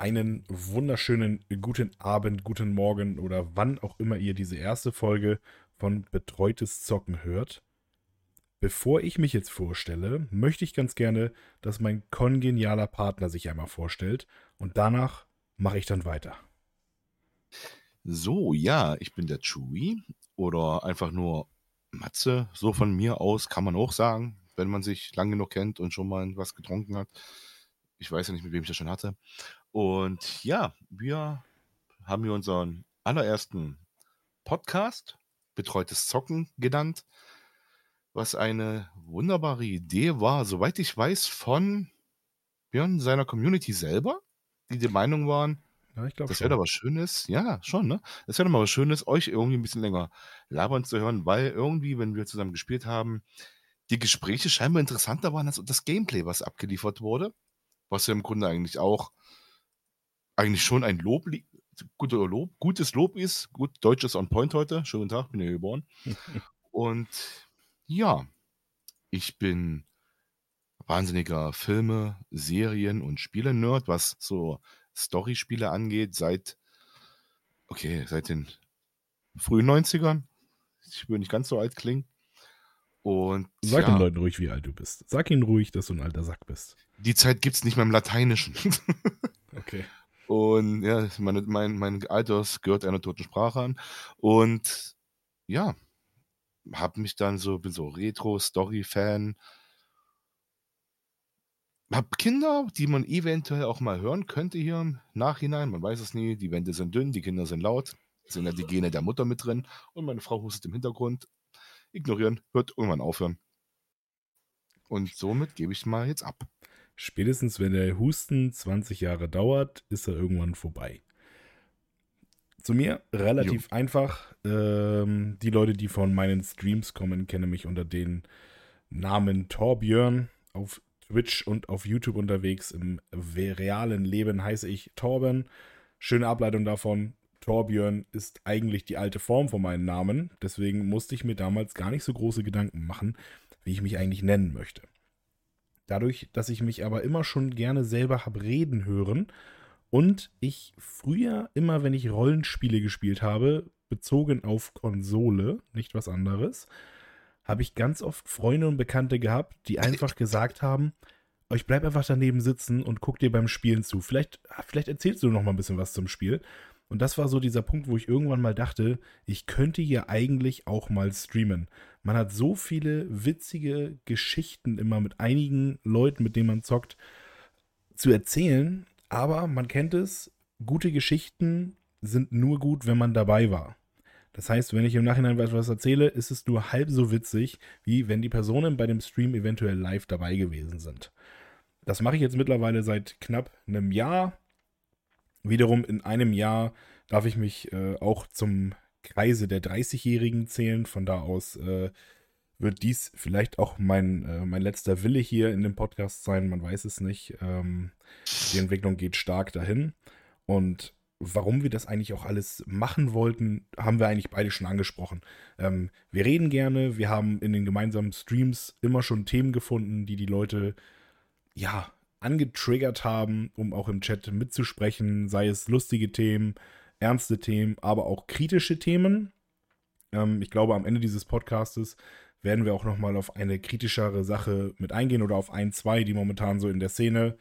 einen wunderschönen guten Abend, guten Morgen oder wann auch immer ihr diese erste Folge von Betreutes Zocken hört. Bevor ich mich jetzt vorstelle, möchte ich ganz gerne, dass mein kongenialer Partner sich einmal vorstellt und danach mache ich dann weiter. So, ja, ich bin der Chewie oder einfach nur Matze. So von mir aus kann man auch sagen, wenn man sich lang genug kennt und schon mal was getrunken hat. Ich weiß ja nicht, mit wem ich das schon hatte. Und ja, wir haben hier unseren allerersten Podcast, Betreutes Zocken genannt, was eine wunderbare Idee war, soweit ich weiß, von Björn seiner Community selber, die der Meinung waren, Ja, ich das wäre doch was Schönes. Ja, schon, ne? Das wäre doch mal was Schönes, euch irgendwie ein bisschen länger labern zu hören, weil irgendwie, wenn wir zusammen gespielt haben, die Gespräche scheinbar interessanter waren als das Gameplay, was abgeliefert wurde. Was ja im Grunde eigentlich auch eigentlich schon ein Lob, guter Lob, gutes Lob ist. Gut, Deutsch ist on point heute. Schönen Tag, bin hier geboren. Und ja, ich bin wahnsinniger Filme, Serien und Spiele-Nerd, was so Story-Spiele angeht, seit, okay, seit den frühen 90ern. Ich will nicht ganz so alt klingen. Und Sag ja, den Leuten ruhig, wie alt du bist. Sag ihnen ruhig, dass du ein alter Sack bist. die Zeit gibt es nicht mehr im Lateinischen. Okay. Und ja, meine, mein, mein Alters gehört einer toten Sprache an. Und ja, habe mich dann so, bin so Retro-Story-Fan. Hab Kinder, die man eventuell auch mal hören könnte hier im Nachhinein. Man weiß es nie. Die Wände sind dünn, die Kinder sind laut. Sind ja die Gene der Mutter mit drin. Und meine Frau hustet im Hintergrund. Ignorieren, wird irgendwann aufhören. Und somit gebe ich mal jetzt ab. Spätestens wenn der Husten 20 Jahre dauert, ist er irgendwann vorbei. Zu mir relativ einfach. Ähm, die Leute, die von meinen Streams kommen, kennen mich unter den Namen Torbjörn. Auf Twitch und auf YouTube unterwegs. Im realen Leben heiße ich Torben. Schöne Ableitung davon. Torbjörn ist eigentlich die alte Form von meinem Namen. Deswegen musste ich mir damals gar nicht so große Gedanken machen, wie ich mich eigentlich nennen möchte. Dadurch, dass ich mich aber immer schon gerne selber habe reden hören und ich früher immer, wenn ich Rollenspiele gespielt habe, bezogen auf Konsole, nicht was anderes, habe ich ganz oft Freunde und Bekannte gehabt, die einfach gesagt haben, "Oh, ich bleib einfach daneben sitzen und guck dir beim Spielen zu. Vielleicht, vielleicht erzählst du noch mal ein bisschen was zum Spiel. Und das war so dieser Punkt, wo ich irgendwann mal dachte, ich könnte hier eigentlich auch mal streamen. Man hat so viele witzige Geschichten immer mit einigen Leuten, mit denen man zockt, zu erzählen. Aber man kennt es, gute Geschichten sind nur gut, wenn man dabei war. Das heißt, wenn ich im Nachhinein etwas erzähle, ist es nur halb so witzig, wie wenn die Personen bei dem Stream eventuell live dabei gewesen sind. Das mache ich jetzt mittlerweile seit knapp einem Jahr. Wiederum in einem Jahr darf ich mich äh, auch zum Kreise der 30-Jährigen zählen. Von da aus äh, wird dies vielleicht auch mein, äh, mein letzter Wille hier in dem Podcast sein. Man weiß es nicht. Ähm, die Entwicklung geht stark dahin. Und warum wir das eigentlich auch alles machen wollten, haben wir eigentlich beide schon angesprochen. Ähm, wir reden gerne. Wir haben in den gemeinsamen Streams immer schon Themen gefunden, die die Leute ja angetriggert haben, um auch im Chat mitzusprechen, sei es lustige Themen, ernste Themen, aber auch kritische Themen. Ähm, ich glaube, am Ende dieses Podcastes werden wir auch nochmal auf eine kritischere Sache mit eingehen oder auf ein, zwei, die momentan so in der Szene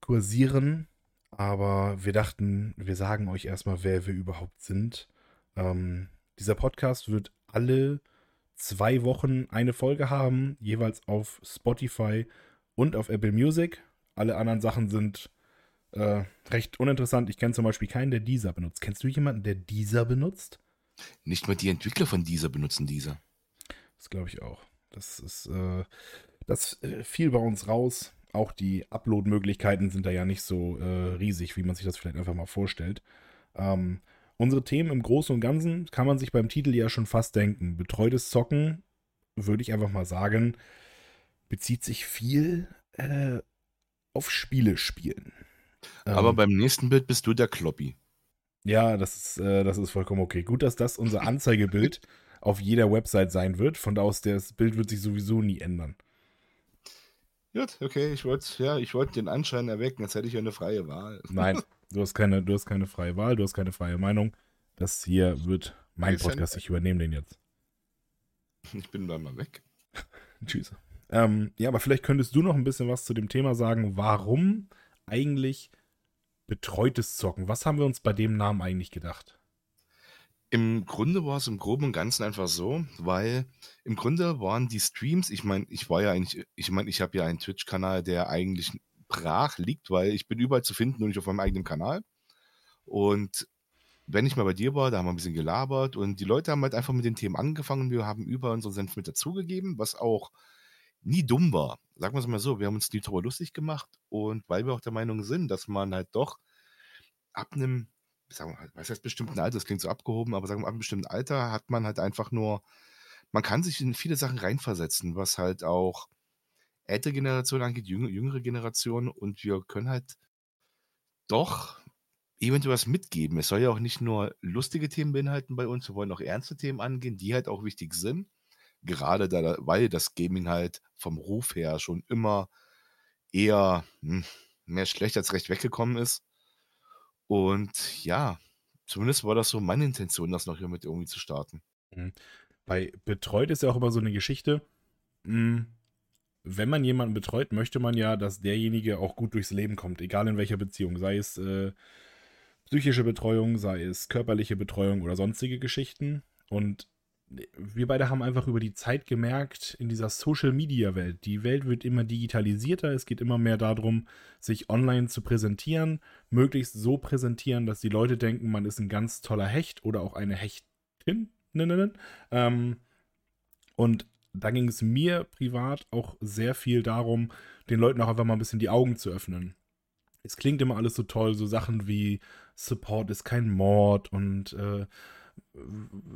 kursieren. Aber wir dachten, wir sagen euch erstmal, wer wir überhaupt sind. Ähm, dieser Podcast wird alle zwei Wochen eine Folge haben, jeweils auf Spotify und auf Apple Music. Alle anderen Sachen sind äh, recht uninteressant. Ich kenne zum Beispiel keinen, der dieser benutzt. Kennst du jemanden, der dieser benutzt? Nicht mal die Entwickler von dieser benutzen dieser. Das glaube ich auch. Das ist, äh, das äh, fiel bei uns raus. Auch die Upload-Möglichkeiten sind da ja nicht so äh, riesig, wie man sich das vielleicht einfach mal vorstellt. Ähm, unsere Themen im Großen und Ganzen kann man sich beim Titel ja schon fast denken. Betreutes Zocken, würde ich einfach mal sagen, bezieht sich viel äh, auf Spiele spielen. Aber Ähm, beim nächsten Bild bist du der Kloppi. Ja, das ist, äh, das ist vollkommen okay. Gut, dass das unser Anzeigebild auf jeder Website sein wird. Von da aus, das Bild wird sich sowieso nie ändern. Gut, okay, ich wollte ja, ich den Anschein erwecken, als hätte ich ja eine freie Wahl. Nein, du hast keine, du hast keine freie Wahl, du hast keine freie Meinung. Das hier wird mein Podcast, ich übernehme den jetzt. Ich bin dann mal weg. Tschüss. Ähm, ja, aber vielleicht könntest du noch ein bisschen was zu dem Thema sagen, warum eigentlich betreutes Zocken? Was haben wir uns bei dem Namen eigentlich gedacht? Im Grunde war es im Groben und Ganzen einfach so, weil im Grunde waren die Streams, ich meine, ich war ja eigentlich, ich meine, ich habe ja einen Twitch-Kanal, der eigentlich brach liegt, weil ich bin überall zu finden und nicht auf meinem eigenen Kanal. Und wenn ich mal bei dir war, da haben wir ein bisschen gelabert und die Leute haben halt einfach mit den Themen angefangen. Wir haben über unseren Senf mit dazugegeben, was auch nie dumm war. Sagen wir es mal so, wir haben uns nie darüber lustig gemacht und weil wir auch der Meinung sind, dass man halt doch ab einem, sagen wir, was heißt bestimmten Alter, das klingt so abgehoben, aber sagen wir ab einem bestimmten Alter hat man halt einfach nur, man kann sich in viele Sachen reinversetzen, was halt auch ältere Generation angeht, jüngere Generation und wir können halt doch eventuell was mitgeben. Es soll ja auch nicht nur lustige Themen beinhalten bei uns, wir wollen auch ernste Themen angehen, die halt auch wichtig sind. Gerade da, weil das Gaming halt vom Ruf her schon immer eher hm, mehr schlecht als recht weggekommen ist. Und ja, zumindest war das so meine Intention, das noch hier mit irgendwie zu starten. Mhm. Bei betreut ist ja auch immer so eine Geschichte. Hm, wenn man jemanden betreut, möchte man ja, dass derjenige auch gut durchs Leben kommt, egal in welcher Beziehung. Sei es äh, psychische Betreuung, sei es körperliche Betreuung oder sonstige Geschichten. Und wir beide haben einfach über die Zeit gemerkt, in dieser Social-Media-Welt, die Welt wird immer digitalisierter, es geht immer mehr darum, sich online zu präsentieren, möglichst so präsentieren, dass die Leute denken, man ist ein ganz toller Hecht oder auch eine Hechtin. Ähm, und da ging es mir privat auch sehr viel darum, den Leuten auch einfach mal ein bisschen die Augen zu öffnen. Es klingt immer alles so toll, so Sachen wie Support ist kein Mord und äh,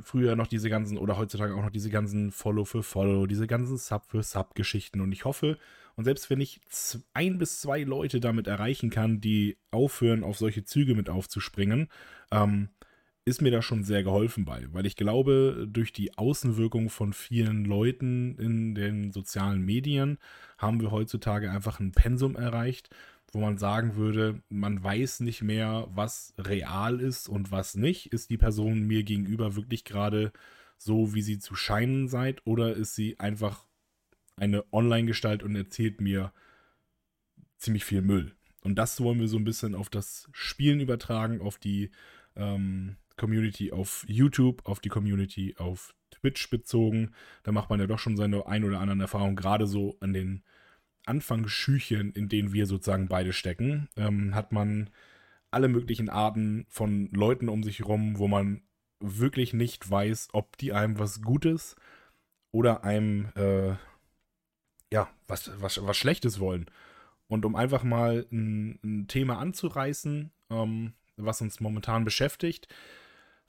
früher noch diese ganzen oder heutzutage auch noch diese ganzen Follow für Follow, diese ganzen Sub für Sub Geschichten. Und ich hoffe, und selbst wenn ich ein bis zwei Leute damit erreichen kann, die aufhören, auf solche Züge mit aufzuspringen, ähm, ist mir da schon sehr geholfen bei, weil ich glaube, durch die Außenwirkung von vielen Leuten in den sozialen Medien haben wir heutzutage einfach ein Pensum erreicht, wo man sagen würde, man weiß nicht mehr, was real ist und was nicht. Ist die Person mir gegenüber wirklich gerade so, wie sie zu scheinen seid, oder ist sie einfach eine Online-Gestalt und erzählt mir ziemlich viel Müll? Und das wollen wir so ein bisschen auf das Spielen übertragen, auf die ähm, Community auf YouTube, auf die Community auf Twitch bezogen. Da macht man ja doch schon seine ein oder anderen Erfahrungen, gerade so an den Anfangsschüchen, in denen wir sozusagen beide stecken, ähm, hat man alle möglichen Arten von Leuten um sich rum, wo man wirklich nicht weiß, ob die einem was Gutes oder einem äh, ja was, was, was Schlechtes wollen. Und um einfach mal ein, ein Thema anzureißen, ähm, was uns momentan beschäftigt,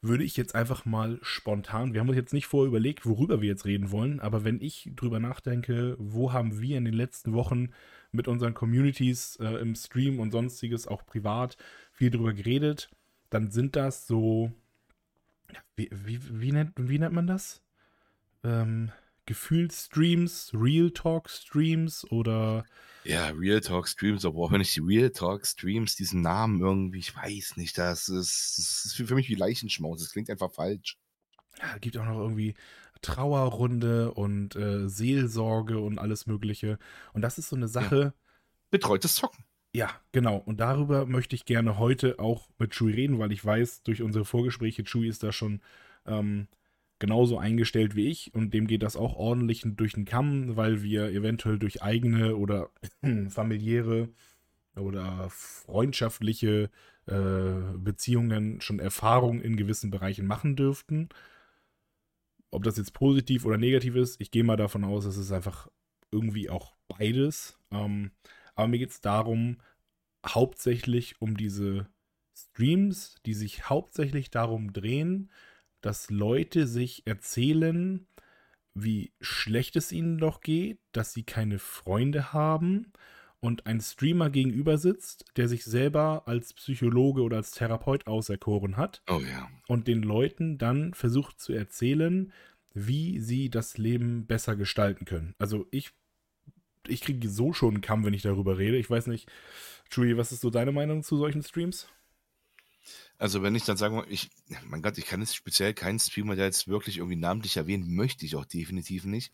würde ich jetzt einfach mal spontan, wir haben uns jetzt nicht vorher überlegt, worüber wir jetzt reden wollen, aber wenn ich drüber nachdenke, wo haben wir in den letzten Wochen mit unseren Communities äh, im Stream und sonstiges, auch privat, viel drüber geredet, dann sind das so, wie, wie, wie, nennt, wie nennt man das? Ähm, Gefühlsstreams, Real Talk Streams oder ja, Real Talk Streams, aber auch wenn ich die Real Talk Streams, diesen Namen irgendwie, ich weiß nicht, das ist, das ist für mich wie Leichenschmaus. Das klingt einfach falsch. Ja, gibt auch noch irgendwie Trauerrunde und äh, Seelsorge und alles Mögliche. Und das ist so eine Sache. Ja. Betreutes Zocken. Ja, genau. Und darüber möchte ich gerne heute auch mit Chui reden, weil ich weiß, durch unsere Vorgespräche, Chui ist da schon ähm, genauso eingestellt wie ich und dem geht das auch ordentlich durch den Kamm, weil wir eventuell durch eigene oder familiäre oder freundschaftliche äh, Beziehungen schon Erfahrungen in gewissen Bereichen machen dürften. Ob das jetzt positiv oder negativ ist, ich gehe mal davon aus, es ist einfach irgendwie auch beides. Ähm, aber mir geht es darum, hauptsächlich um diese Streams, die sich hauptsächlich darum drehen, dass Leute sich erzählen, wie schlecht es ihnen doch geht, dass sie keine Freunde haben und ein Streamer gegenüber sitzt, der sich selber als Psychologe oder als Therapeut auserkoren hat oh, ja. und den Leuten dann versucht zu erzählen, wie sie das Leben besser gestalten können. Also ich ich kriege so schon einen Kamm, wenn ich darüber rede. Ich weiß nicht, Chewie, was ist so deine Meinung zu solchen Streams? Also wenn ich dann sagen ich, mein Gott, ich kann jetzt speziell keinen Streamer, der jetzt wirklich irgendwie namentlich erwähnt, möchte ich auch definitiv nicht.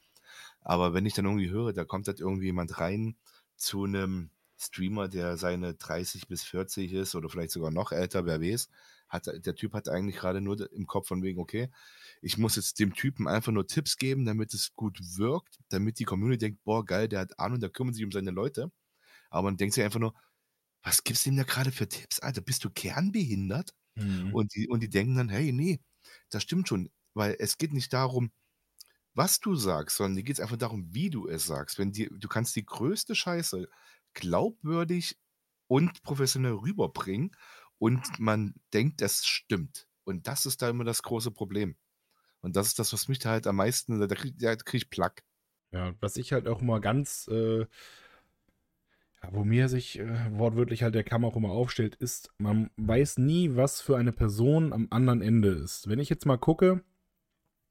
Aber wenn ich dann irgendwie höre, da kommt halt irgendwie jemand rein zu einem Streamer, der seine 30 bis 40 ist oder vielleicht sogar noch älter, wer weiß, hat, der Typ hat eigentlich gerade nur im Kopf von wegen, okay, ich muss jetzt dem Typen einfach nur Tipps geben, damit es gut wirkt, damit die Community denkt, boah, geil, der hat Ahnung, der kümmert sich um seine Leute. Aber man denkt sich einfach nur, was gibst du ihm da gerade für Tipps, Alter? Bist du kernbehindert? Mhm. Und, die, und die denken dann, hey, nee, das stimmt schon, weil es geht nicht darum, was du sagst, sondern dir geht es einfach darum, wie du es sagst. Wenn die, du kannst die größte Scheiße glaubwürdig und professionell rüberbringen und man denkt, das stimmt. Und das ist da immer das große Problem. Und das ist das, was mich da halt am meisten, da kriege krieg ich Plack. Ja, was ich halt auch mal ganz, äh, wo mir sich äh, wortwörtlich halt der Kamm auch immer aufstellt, ist, man weiß nie, was für eine Person am anderen Ende ist. Wenn ich jetzt mal gucke,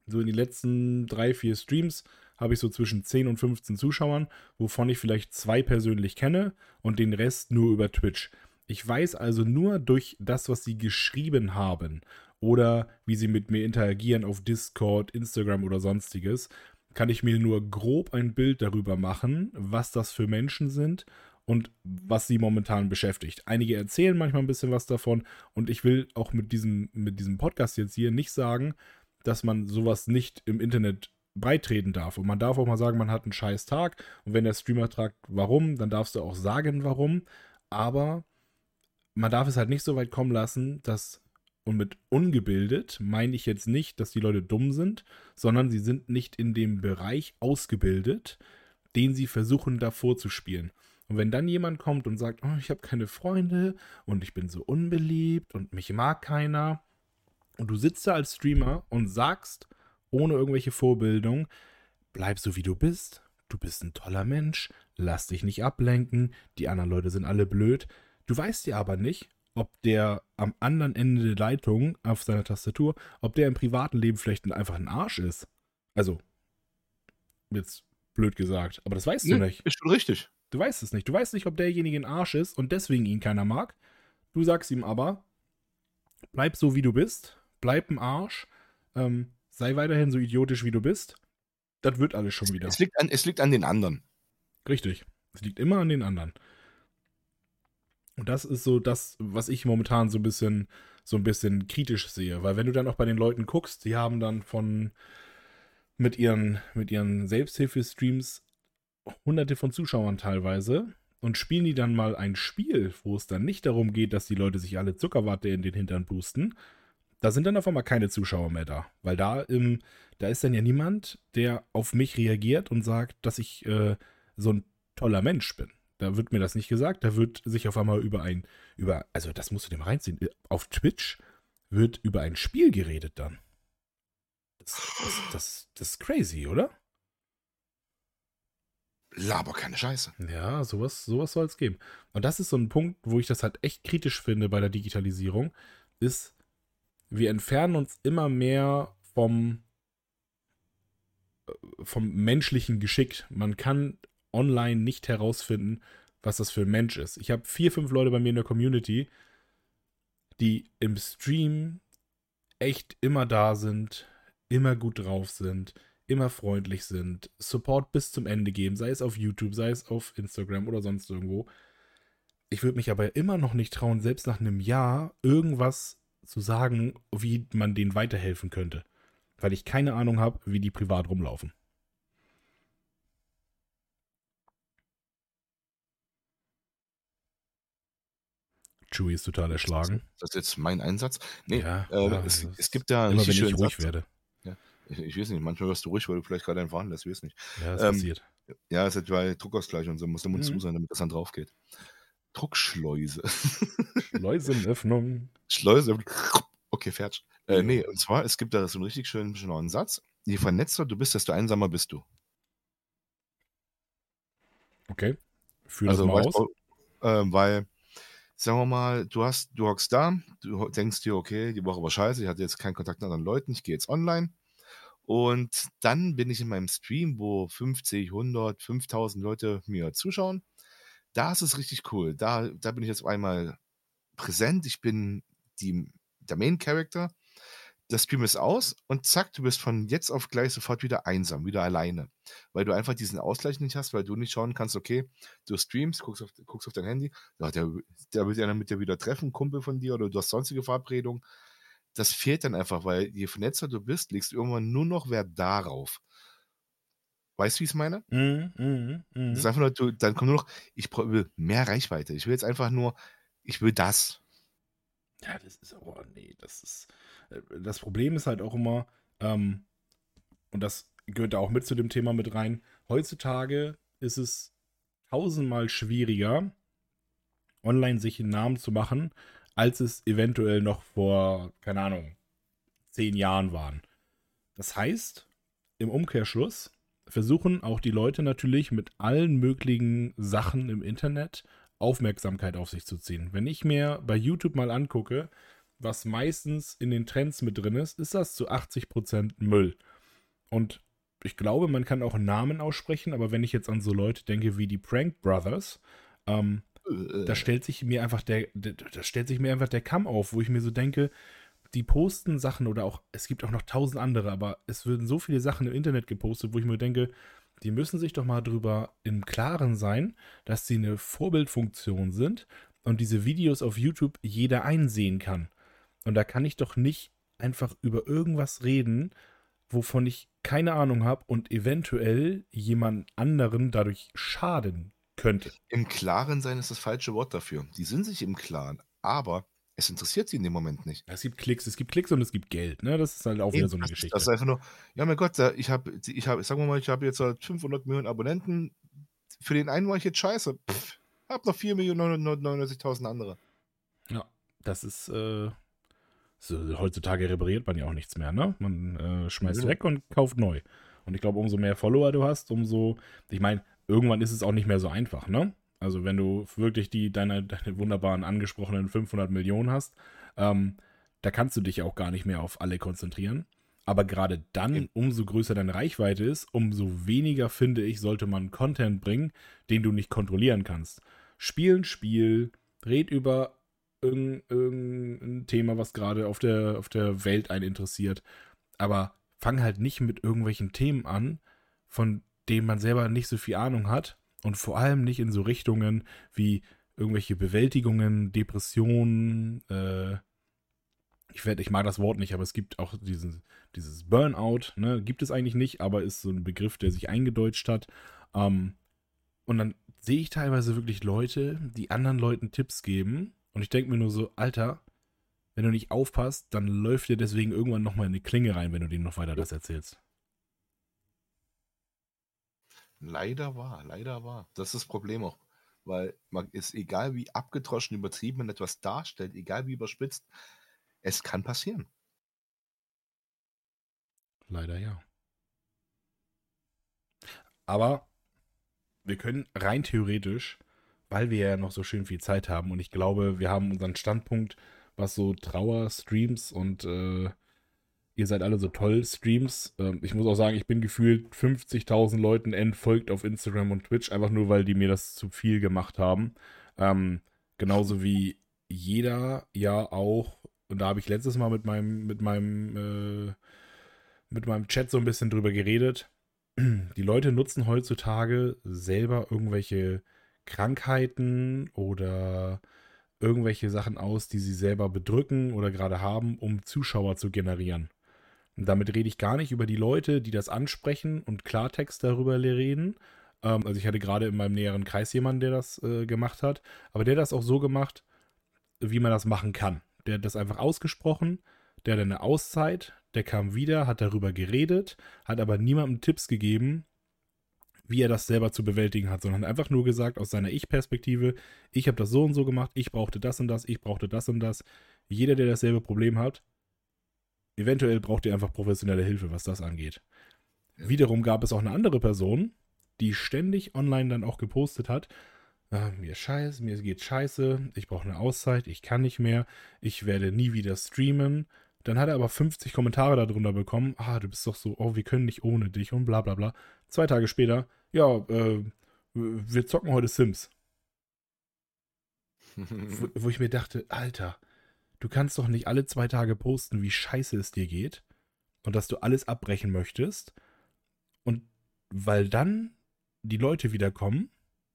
so in die letzten drei, vier Streams habe ich so zwischen 10 und 15 Zuschauern, wovon ich vielleicht zwei persönlich kenne und den Rest nur über Twitch. Ich weiß also nur durch das, was sie geschrieben haben oder wie sie mit mir interagieren auf Discord, Instagram oder sonstiges, kann ich mir nur grob ein Bild darüber machen, was das für Menschen sind und was sie momentan beschäftigt. Einige erzählen manchmal ein bisschen was davon und ich will auch mit diesem, mit diesem Podcast jetzt hier nicht sagen, dass man sowas nicht im Internet beitreten darf. Und man darf auch mal sagen, man hat einen scheiß Tag. Und wenn der Streamer fragt, warum, dann darfst du auch sagen, warum. Aber man darf es halt nicht so weit kommen lassen, dass, und mit ungebildet meine ich jetzt nicht, dass die Leute dumm sind, sondern sie sind nicht in dem Bereich ausgebildet, den sie versuchen davor zu spielen. Und wenn dann jemand kommt und sagt, oh, ich habe keine Freunde und ich bin so unbeliebt und mich mag keiner, und du sitzt da als Streamer und sagst, ohne irgendwelche Vorbildung, bleib so wie du bist, du bist ein toller Mensch, lass dich nicht ablenken, die anderen Leute sind alle blöd. Du weißt ja aber nicht, ob der am anderen Ende der Leitung auf seiner Tastatur, ob der im privaten Leben vielleicht einfach ein Arsch ist. Also, jetzt blöd gesagt, aber das weißt nee, du nicht. Ist schon richtig. Du weißt es nicht. Du weißt nicht, ob derjenige ein Arsch ist und deswegen ihn keiner mag. Du sagst ihm aber, bleib so wie du bist, bleib ein Arsch, ähm, sei weiterhin so idiotisch wie du bist. Das wird alles schon wieder. Es liegt an, es liegt an den anderen. Richtig. Es liegt immer an den anderen. Und das ist so das, was ich momentan so ein bisschen, so ein bisschen kritisch sehe. Weil wenn du dann auch bei den Leuten guckst, die haben dann von mit ihren, mit ihren Selbsthilfe-Streams hunderte von Zuschauern teilweise und spielen die dann mal ein Spiel, wo es dann nicht darum geht, dass die Leute sich alle Zuckerwatte in den Hintern boosten, da sind dann auf einmal keine Zuschauer mehr da. Weil da, ähm, da ist dann ja niemand, der auf mich reagiert und sagt, dass ich äh, so ein toller Mensch bin. Da wird mir das nicht gesagt. Da wird sich auf einmal über ein, über, also das musst du mal reinziehen. Auf Twitch wird über ein Spiel geredet dann. Das, das, das, das ist crazy, oder? Laber keine Scheiße. Ja, sowas, sowas soll es geben. Und das ist so ein Punkt, wo ich das halt echt kritisch finde bei der Digitalisierung, ist, wir entfernen uns immer mehr vom, äh, vom menschlichen Geschick. Man kann online nicht herausfinden, was das für ein Mensch ist. Ich habe vier, fünf Leute bei mir in der Community, die im Stream echt immer da sind, immer gut drauf sind, immer freundlich sind, Support bis zum Ende geben, sei es auf YouTube, sei es auf Instagram oder sonst irgendwo. Ich würde mich aber immer noch nicht trauen, selbst nach einem Jahr irgendwas zu sagen, wie man denen weiterhelfen könnte. Weil ich keine Ahnung habe, wie die privat rumlaufen. Chewie ist total erschlagen. Das ist jetzt mein Einsatz. Nee, ja, äh, ja, es, es, gibt da immer, wenn ich ruhig Satz. werde. Ja, ich, weiß nicht, manchmal wirst du ruhig, weil du vielleicht gerade einen fahren lässt, ich weiß nicht. Ja, das ähm, passiert. Ja, es ist bei Druckausgleich und so, muss der Mund mhm. zu sein, damit das dann drauf geht. Druckschleuse. Schleusenöffnung. Schleuse. Okay, fertig. Äh, nee, und zwar, es gibt da so einen richtig schönen neuen Satz. Je vernetzter du bist, desto einsamer bist du. Okay. Führ also, das mal aus. Äh, weil, sagen wir mal, du hast, du hockst da, du denkst dir, okay, die Woche war scheiße, ich hatte jetzt keinen Kontakt mit anderen Leuten, ich gehe jetzt online Und dann bin ich in meinem Stream, wo 50, 100, 5000 Leute mir zuschauen. Da ist es richtig cool. Da, da bin ich jetzt einmal präsent. Ich bin die, der Main Character. Das Stream ist aus und zack, du bist von jetzt auf gleich sofort wieder einsam, wieder alleine. Weil du einfach diesen Ausgleich nicht hast, weil du nicht schauen kannst, okay, du streamst, guckst auf, guckst auf dein Handy, ja, der, der will ja mit dir wieder treffen, Kumpel von dir oder du hast sonstige Verabredungen das fehlt dann einfach, weil je vernetzter du bist, legst du irgendwann nur noch Wert darauf. Weißt du, wie ich es meine? Mhm, mh, mh. Das ist einfach nur, du, dann kommt nur noch, ich will mehr Reichweite. Ich will jetzt einfach nur, ich will das. Ja, das ist, oh nee, das ist, äh, das Problem ist halt auch immer, ähm, und das gehört da auch mit zu dem Thema mit rein, heutzutage ist es tausendmal schwieriger, online sich einen Namen zu machen, als es eventuell noch vor, keine Ahnung, zehn Jahren waren. Das heißt, im Umkehrschluss versuchen auch die Leute natürlich mit allen möglichen Sachen im Internet Aufmerksamkeit auf sich zu ziehen. Wenn ich mir bei YouTube mal angucke, was meistens in den Trends mit drin ist, ist das zu 80% Müll. Und ich glaube, man kann auch Namen aussprechen, aber wenn ich jetzt an so Leute denke wie die Prank Brothers, ähm, da stellt sich mir einfach der, da stellt sich mir einfach der Kamm auf, wo ich mir so denke, die posten Sachen oder auch, es gibt auch noch tausend andere, aber es würden so viele Sachen im Internet gepostet, wo ich mir denke, die müssen sich doch mal drüber im Klaren sein, dass sie eine Vorbildfunktion sind und diese Videos auf YouTube jeder einsehen kann. Und da kann ich doch nicht einfach über irgendwas reden, wovon ich keine Ahnung habe und eventuell jemand anderen dadurch schaden könnte. Im Klaren sein ist das falsche Wort dafür. Die sind sich im Klaren, aber es interessiert sie in dem Moment nicht. Es gibt Klicks, es gibt Klicks und es gibt Geld, ne? Das ist halt auch wieder so eine das, Geschichte. Das ist einfach nur, ja mein Gott, ich habe, ich habe, sagen wir mal, ich habe jetzt 500 Millionen Abonnenten. Für den einen war ich jetzt scheiße. Pff, hab noch 4.999.000 andere. Ja, das ist, äh, so, heutzutage repariert man ja auch nichts mehr, ne? Man äh, schmeißt ja. weg und kauft neu. Und ich glaube, umso mehr Follower du hast, umso, ich meine, irgendwann ist es auch nicht mehr so einfach, ne? Also wenn du wirklich die, deine, deine wunderbaren angesprochenen 500 Millionen hast, ähm, da kannst du dich auch gar nicht mehr auf alle konzentrieren. Aber gerade dann, umso größer deine Reichweite ist, umso weniger, finde ich, sollte man Content bringen, den du nicht kontrollieren kannst. Spiel ein Spiel, red über irgendein, irgendein Thema, was gerade auf der, auf der Welt einen interessiert. Aber fang halt nicht mit irgendwelchen Themen an, von denen man selber nicht so viel Ahnung hat und vor allem nicht in so Richtungen wie irgendwelche Bewältigungen, Depressionen, äh, ich, werd, ich mag das Wort nicht, aber es gibt auch diesen, dieses Burnout, ne, gibt es eigentlich nicht, aber ist so ein Begriff, der sich eingedeutscht hat. Ähm, und dann sehe ich teilweise wirklich Leute, die anderen Leuten Tipps geben und ich denke mir nur so, Alter, wenn du nicht aufpasst, dann läuft dir deswegen irgendwann nochmal eine Klinge rein, wenn du denen noch weiter das erzählst. Leider war, leider war. Das ist das Problem auch. Weil man ist, egal wie abgedroschen, übertrieben man etwas darstellt, egal wie überspitzt, es kann passieren. Leider ja. Aber wir können rein theoretisch, weil wir ja noch so schön viel Zeit haben und ich glaube, wir haben unseren Standpunkt, was so Trauer-Streams und äh, ihr seid alle so toll Streams. Ähm, ich muss auch sagen, ich bin gefühlt 50.000 Leuten entfolgt auf Instagram und Twitch, einfach nur, weil die mir das zu viel gemacht haben. Ähm, genauso wie jeder ja auch, und da habe ich letztes Mal mit meinem, mit meinem, äh, mit meinem Chat so ein bisschen drüber geredet. Die Leute nutzen heutzutage selber irgendwelche Krankheiten oder irgendwelche Sachen aus, die sie selber bedrücken oder gerade haben, um Zuschauer zu generieren. Damit rede ich gar nicht über die Leute, die das ansprechen und Klartext darüber reden. Ähm, also ich hatte gerade in meinem näheren Kreis jemanden, der das äh, gemacht hat, aber der hat das auch so gemacht, wie man das machen kann. Der hat das einfach ausgesprochen, der hatte eine Auszeit, der kam wieder, hat darüber geredet, hat aber niemandem Tipps gegeben, wie er das selber zu bewältigen hat, sondern einfach nur gesagt aus seiner Ich-Perspektive, ich habe das so und so gemacht, ich brauchte das und das, ich brauchte das und das. Jeder, der dasselbe Problem hat, Eventuell braucht ihr einfach professionelle Hilfe, was das angeht. Wiederum gab es auch eine andere Person, die ständig online dann auch gepostet hat, ah, mir scheiße, mir geht scheiße, ich brauche eine Auszeit, ich kann nicht mehr, ich werde nie wieder streamen. Dann hat er aber 50 Kommentare darunter bekommen. Ah, du bist doch so, oh, wir können nicht ohne dich und bla bla bla. Zwei Tage später, ja, äh, wir zocken heute Sims. wo, wo ich mir dachte, Alter, du kannst doch nicht alle zwei Tage posten, wie scheiße es dir geht und dass du alles abbrechen möchtest. Und weil dann die Leute wieder kommen,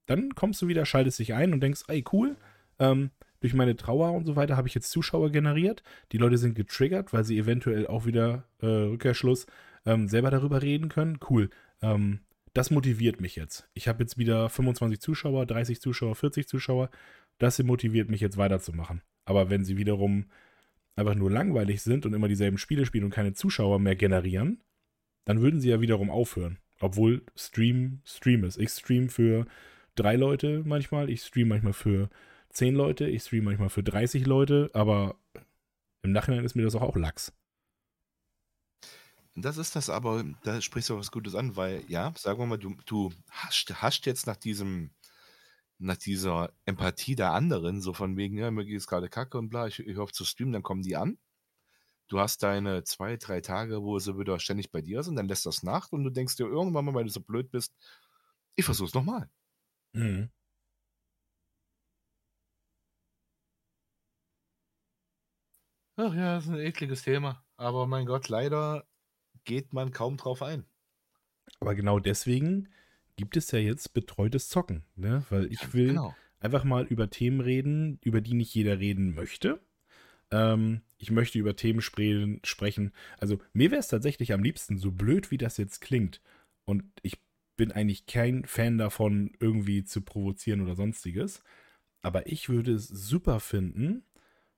dann kommst du wieder, schaltest dich ein und denkst, ey, cool, ähm, durch meine Trauer und so weiter habe ich jetzt Zuschauer generiert. Die Leute sind getriggert, weil sie eventuell auch wieder äh, Rückkehrschluss ähm, selber darüber reden können. Cool. Ähm, das motiviert mich jetzt. Ich habe jetzt wieder 25 Zuschauer, 30 Zuschauer, 40 Zuschauer. Das motiviert mich jetzt weiterzumachen. Aber wenn sie wiederum einfach nur langweilig sind und immer dieselben Spiele spielen und keine Zuschauer mehr generieren, dann würden sie ja wiederum aufhören. Obwohl Stream Stream ist. Ich stream für drei Leute manchmal, ich stream manchmal für zehn Leute, ich stream manchmal für 30 Leute, aber im Nachhinein ist mir das auch, auch Lachs. Das ist das aber, da sprichst du was Gutes an, weil, ja, sagen wir mal, du, du hast, hast jetzt nach diesem, nach dieser Empathie der anderen, so von wegen, ja, mir geht es gerade kacke und bla, ich, ich hoffe zu streamen, dann kommen die an. Du hast deine zwei, drei Tage, wo sie wieder ständig bei dir sind, dann lässt das nach und du denkst dir irgendwann mal, weil du so blöd bist, ich versuch's nochmal. Mhm. Ach ja, das ist ein ekliges Thema. Aber mein Gott, leider geht man kaum drauf ein. Aber genau deswegen gibt es ja jetzt betreutes Zocken, ne? Weil ich will genau. einfach mal über Themen reden, über die nicht jeder reden möchte. Ähm, ich möchte über Themen spre sprechen. Also mir wäre es tatsächlich am liebsten, so blöd wie das jetzt klingt. Und ich bin eigentlich kein Fan davon, irgendwie zu provozieren oder sonstiges. Aber ich würde es super finden,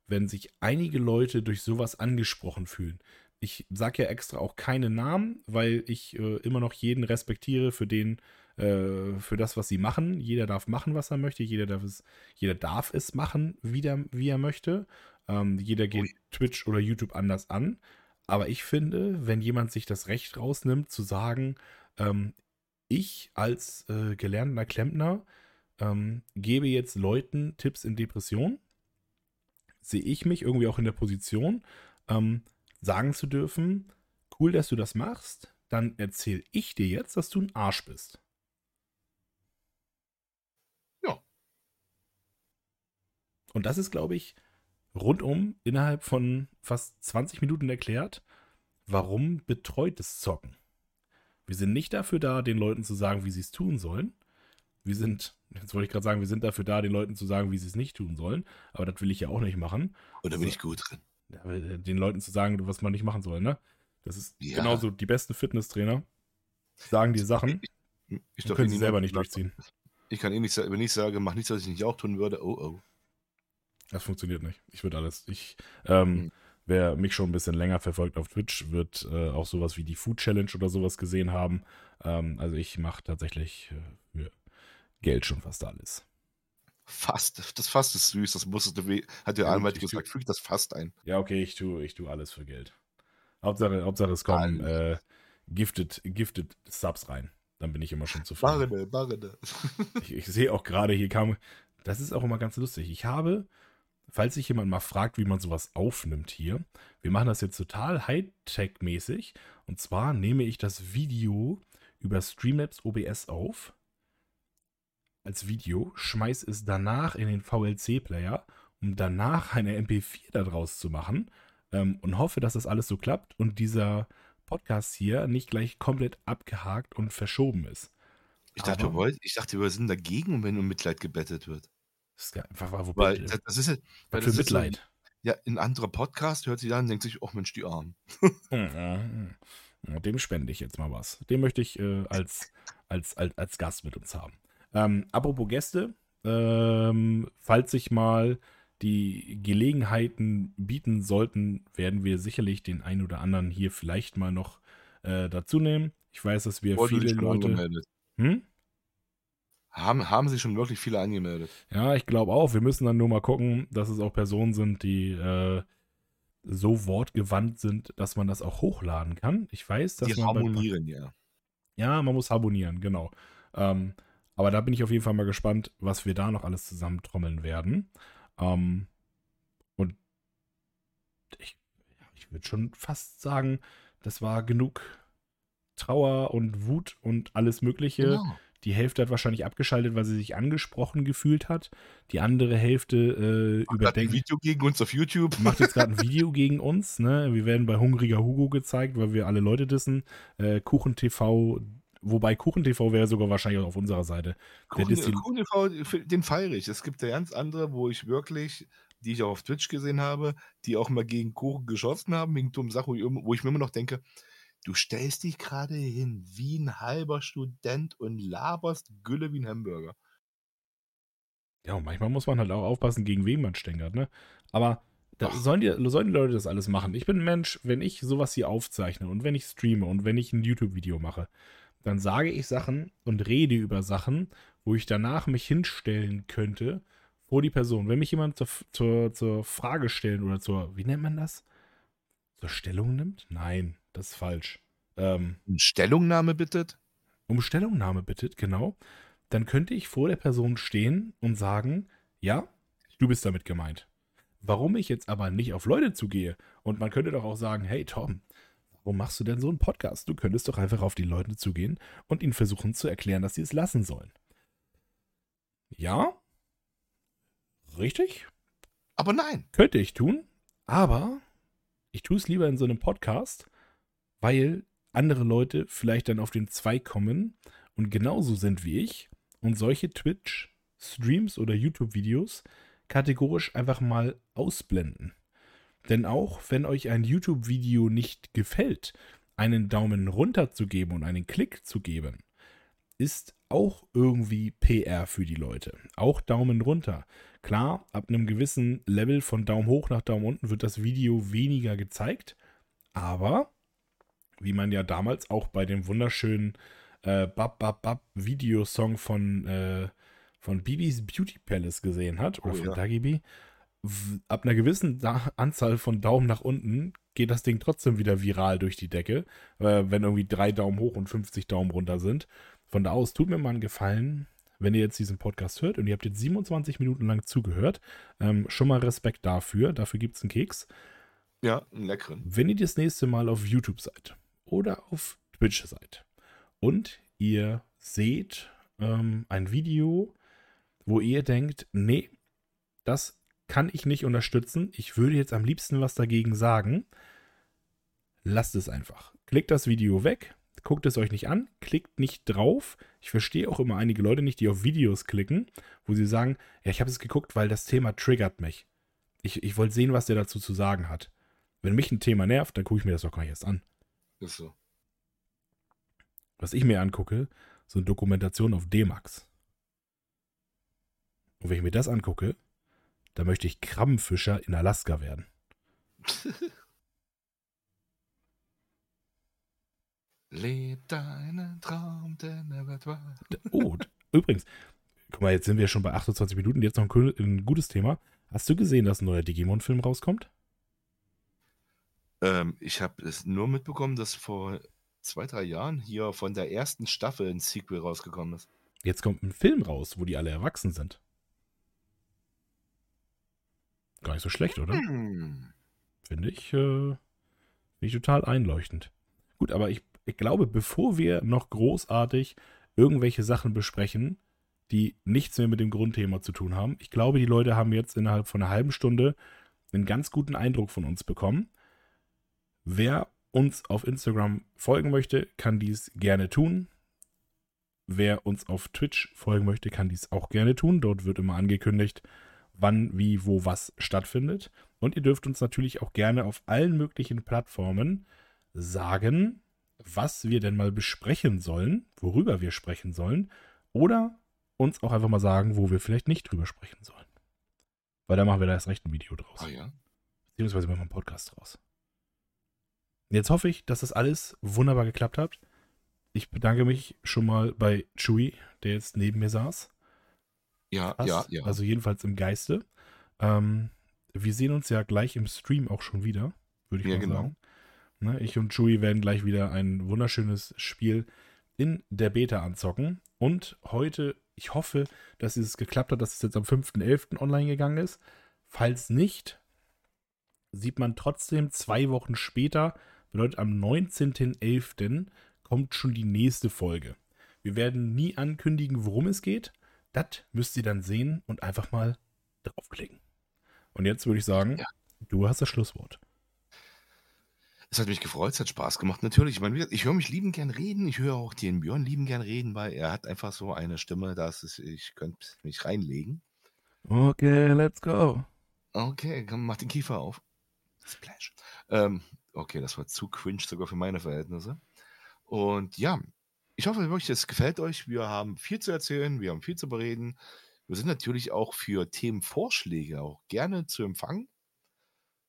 wenn sich einige Leute durch sowas angesprochen fühlen. Ich sage ja extra auch keine Namen, weil ich äh, immer noch jeden respektiere für den, äh, für das, was sie machen. Jeder darf machen, was er möchte. Jeder darf es, jeder darf es machen, wie, der, wie er möchte. Ähm, jeder geht Twitch oder YouTube anders an. Aber ich finde, wenn jemand sich das Recht rausnimmt, zu sagen, ähm, ich als äh, gelernter Klempner ähm, gebe jetzt Leuten Tipps in Depression, sehe ich mich irgendwie auch in der Position, ähm, sagen zu dürfen, cool, dass du das machst, dann erzähle ich dir jetzt, dass du ein Arsch bist. Ja. Und das ist, glaube ich, rundum innerhalb von fast 20 Minuten erklärt, warum betreutes Zocken. Wir sind nicht dafür da, den Leuten zu sagen, wie sie es tun sollen, wir sind, jetzt wollte ich gerade sagen, wir sind dafür da, den Leuten zu sagen, wie sie es nicht tun sollen. Aber das will ich ja auch nicht machen. Und da bin ich gut drin. Äh, den Leuten zu sagen, was man nicht machen soll, ne? Das ist ja. genauso die besten Fitnesstrainer sagen die Sachen. Ich, ich können eh sie selber nicht durchziehen. Ich kann eh nicht, wenn ich sage, mach nichts, was ich nicht auch tun würde, oh oh. Das funktioniert nicht. Ich würde alles. Ich, ähm, hm. wer mich schon ein bisschen länger verfolgt auf Twitch, wird äh, auch sowas wie die Food Challenge oder sowas gesehen haben. Ähm, also ich mache tatsächlich äh, für Geld schon fast alles. Fast. Das Fast ist süß. Das musstest du, hat der ja, Anwalt gesagt, füg das Fast ein. Ja, okay, ich tue, ich tue alles für Geld. Hauptsache, Hauptsache es kommen äh, gifted, gifted Subs rein. Dann bin ich immer schon zufrieden. Barrene, Barrene. ich, ich sehe auch gerade, hier kam, das ist auch immer ganz lustig. Ich habe, falls sich jemand mal fragt, wie man sowas aufnimmt hier, wir machen das jetzt total Hightech-mäßig. Und zwar nehme ich das Video über Streamlabs OBS auf als Video, schmeiß es danach in den VLC-Player, um danach eine MP4 daraus zu machen ähm, und hoffe, dass das alles so klappt und dieser Podcast hier nicht gleich komplett abgehakt und verschoben ist. Ich dachte, Aber, wir, wollt, ich dachte, wir sind dagegen, wenn um Mitleid gebettet wird. Das ist ja einfach, wo weil, das, das ist ja, weil für Mitleid. So, ja, ein anderer Podcast hört sich an und denkt sich, oh Mensch, die Armen. Dem spende ich jetzt mal was. Den möchte ich äh, als, als, als, als Gast mit uns haben. Ähm, apropos Gäste, ähm, falls sich mal die Gelegenheiten bieten sollten, werden wir sicherlich den einen oder anderen hier vielleicht mal noch äh, dazu nehmen. Ich weiß, dass wir Wurde viele Leute. Hm? Haben, haben sich schon wirklich viele angemeldet? Ja, ich glaube auch. Wir müssen dann nur mal gucken, dass es auch Personen sind, die äh, so wortgewandt sind, dass man das auch hochladen kann. Ich weiß, dass die man. harmonieren, ja. Ja, man muss harmonieren, genau. Ähm, aber da bin ich auf jeden Fall mal gespannt, was wir da noch alles zusammentrommeln werden. Ähm, und ich, ich würde schon fast sagen, das war genug Trauer und Wut und alles Mögliche. Genau. Die Hälfte hat wahrscheinlich abgeschaltet, weil sie sich angesprochen gefühlt hat. Die andere Hälfte äh, überdenkt. ein Video gegen uns auf YouTube. Macht jetzt gerade ein Video gegen uns. Ne? Wir werden bei Hungriger Hugo gezeigt, weil wir alle Leute dissen. Äh, Kuchen TV, wobei Kuchen TV wäre sogar wahrscheinlich auch auf unserer Seite. Kuchen, Kuchen TV, den feiere ich. Es gibt ja ganz andere, wo ich wirklich die ich auch auf Twitch gesehen habe, die auch mal gegen Kuchen geschossen haben, wegen dummen Sachen, wo ich mir immer noch denke, Du stellst dich gerade hin wie ein halber Student und laberst Gülle wie ein Hamburger. Ja, und manchmal muss man halt auch aufpassen, gegen wen man stänkert, ne? Aber da sollen, die, sollen die Leute das alles machen. Ich bin ein Mensch, wenn ich sowas hier aufzeichne und wenn ich streame und wenn ich ein YouTube-Video mache, dann sage ich Sachen und rede über Sachen, wo ich danach mich hinstellen könnte vor die Person. Wenn mich jemand zur, zur, zur Frage stellen oder zur, wie nennt man das? Zur Stellung nimmt? Nein. Das ist falsch. Ähm, um Stellungnahme bittet? Um Stellungnahme bittet, genau. Dann könnte ich vor der Person stehen und sagen, ja, du bist damit gemeint. Warum ich jetzt aber nicht auf Leute zugehe und man könnte doch auch sagen, hey Tom, warum machst du denn so einen Podcast? Du könntest doch einfach auf die Leute zugehen und ihnen versuchen zu erklären, dass sie es lassen sollen. Ja, richtig. Aber nein. Könnte ich tun, aber ich tue es lieber in so einem Podcast, weil andere Leute vielleicht dann auf den Zweig kommen und genauso sind wie ich und solche Twitch-Streams oder YouTube-Videos kategorisch einfach mal ausblenden. Denn auch wenn euch ein YouTube-Video nicht gefällt, einen Daumen runter zu geben und einen Klick zu geben, ist auch irgendwie PR für die Leute. Auch Daumen runter. Klar, ab einem gewissen Level von Daumen hoch nach Daumen unten wird das Video weniger gezeigt, aber wie man ja damals auch bei dem wunderschönen äh, Bab Bab Bab Videosong von, äh, von Bibis Beauty Palace gesehen hat, oder oh, von ja. Dagibi, ab einer gewissen Anzahl von Daumen nach unten geht das Ding trotzdem wieder viral durch die Decke, äh, wenn irgendwie drei Daumen hoch und 50 Daumen runter sind. Von da aus tut mir mal einen Gefallen, wenn ihr jetzt diesen Podcast hört und ihr habt jetzt 27 Minuten lang zugehört. Ähm, schon mal Respekt dafür. Dafür gibt es einen Keks. Ja, einen leckeren. Wenn ihr das nächste Mal auf YouTube seid oder auf Twitch seid und ihr seht ähm, ein Video, wo ihr denkt, nee, das kann ich nicht unterstützen, ich würde jetzt am liebsten was dagegen sagen, lasst es einfach. Klickt das Video weg, guckt es euch nicht an, klickt nicht drauf. Ich verstehe auch immer einige Leute nicht, die auf Videos klicken, wo sie sagen, ja, ich habe es geguckt, weil das Thema triggert mich. Ich, ich wollte sehen, was der dazu zu sagen hat. Wenn mich ein Thema nervt, dann gucke ich mir das doch gar nicht erst an. Ist so. Was ich mir angucke, sind Dokumentationen auf D-Max. Und wenn ich mir das angucke, dann möchte ich Krabbenfischer in Alaska werden. Leb deinen Traum, denn er wird wahr. Oh, übrigens, guck mal, jetzt sind wir schon bei 28 Minuten. Jetzt noch ein, ein gutes Thema. Hast du gesehen, dass ein neuer Digimon-Film rauskommt? Ähm, ich habe es nur mitbekommen, dass vor zwei, drei Jahren hier von der ersten Staffel ein Sequel rausgekommen ist. Jetzt kommt ein Film raus, wo die alle erwachsen sind. Gar nicht so schlecht, oder? Hm. Finde ich, äh, find ich total einleuchtend. Gut, aber ich, ich glaube, bevor wir noch großartig irgendwelche Sachen besprechen, die nichts mehr mit dem Grundthema zu tun haben, ich glaube, die Leute haben jetzt innerhalb von einer halben Stunde einen ganz guten Eindruck von uns bekommen. Wer uns auf Instagram folgen möchte, kann dies gerne tun. Wer uns auf Twitch folgen möchte, kann dies auch gerne tun. Dort wird immer angekündigt, wann, wie, wo, was stattfindet. Und ihr dürft uns natürlich auch gerne auf allen möglichen Plattformen sagen, was wir denn mal besprechen sollen, worüber wir sprechen sollen. Oder uns auch einfach mal sagen, wo wir vielleicht nicht drüber sprechen sollen. Weil da machen wir da erst recht ein Video draus. Ah ja. Beziehungsweise machen wir einen Podcast draus. Jetzt hoffe ich, dass das alles wunderbar geklappt hat. Ich bedanke mich schon mal bei Chewy, der jetzt neben mir saß. Ja, Fast. ja, ja. Also jedenfalls im Geiste. Ähm, wir sehen uns ja gleich im Stream auch schon wieder, würde ich ja, mal genau. sagen. Ne, ich und Chewy werden gleich wieder ein wunderschönes Spiel in der Beta anzocken. Und heute, ich hoffe, dass es geklappt hat, dass es jetzt am 5.11. online gegangen ist. Falls nicht, sieht man trotzdem zwei Wochen später, bedeutet am 19.11. kommt schon die nächste Folge. Wir werden nie ankündigen, worum es geht. Das müsst ihr dann sehen und einfach mal draufklicken. Und jetzt würde ich sagen, ja. du hast das Schlusswort. Es hat mich gefreut, es hat Spaß gemacht. Natürlich, ich meine, ich höre mich lieben gern reden. Ich höre auch den Björn lieben gern reden, weil er hat einfach so eine Stimme, dass es, ich könnte mich reinlegen. Okay, let's go. Okay, komm, mach den Kiefer auf. Splash. Ähm, okay, das war zu cringe sogar für meine Verhältnisse. Und ja, ich hoffe wirklich, es gefällt euch. Wir haben viel zu erzählen, wir haben viel zu bereden. Wir sind natürlich auch für Themenvorschläge auch gerne zu empfangen.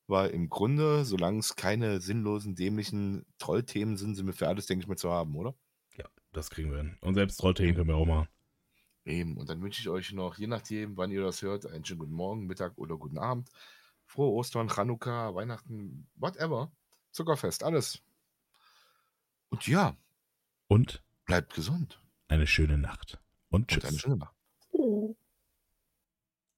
Weil im Grunde, solange es keine sinnlosen, dämlichen Trollthemen sind, sind wir für alles, denke ich mal, zu haben, oder? Ja, das kriegen wir hin. Und selbst Trollthemen können wir auch machen. Eben. Und dann wünsche ich euch noch, je nachdem, wann ihr das hört, einen schönen guten Morgen, Mittag oder guten Abend. Frohe Ostern, Chanukka, Weihnachten, whatever. Zuckerfest, alles. Und ja. Und? Bleibt gesund. Eine schöne Nacht. Und tschüss. Und eine schöne Nacht.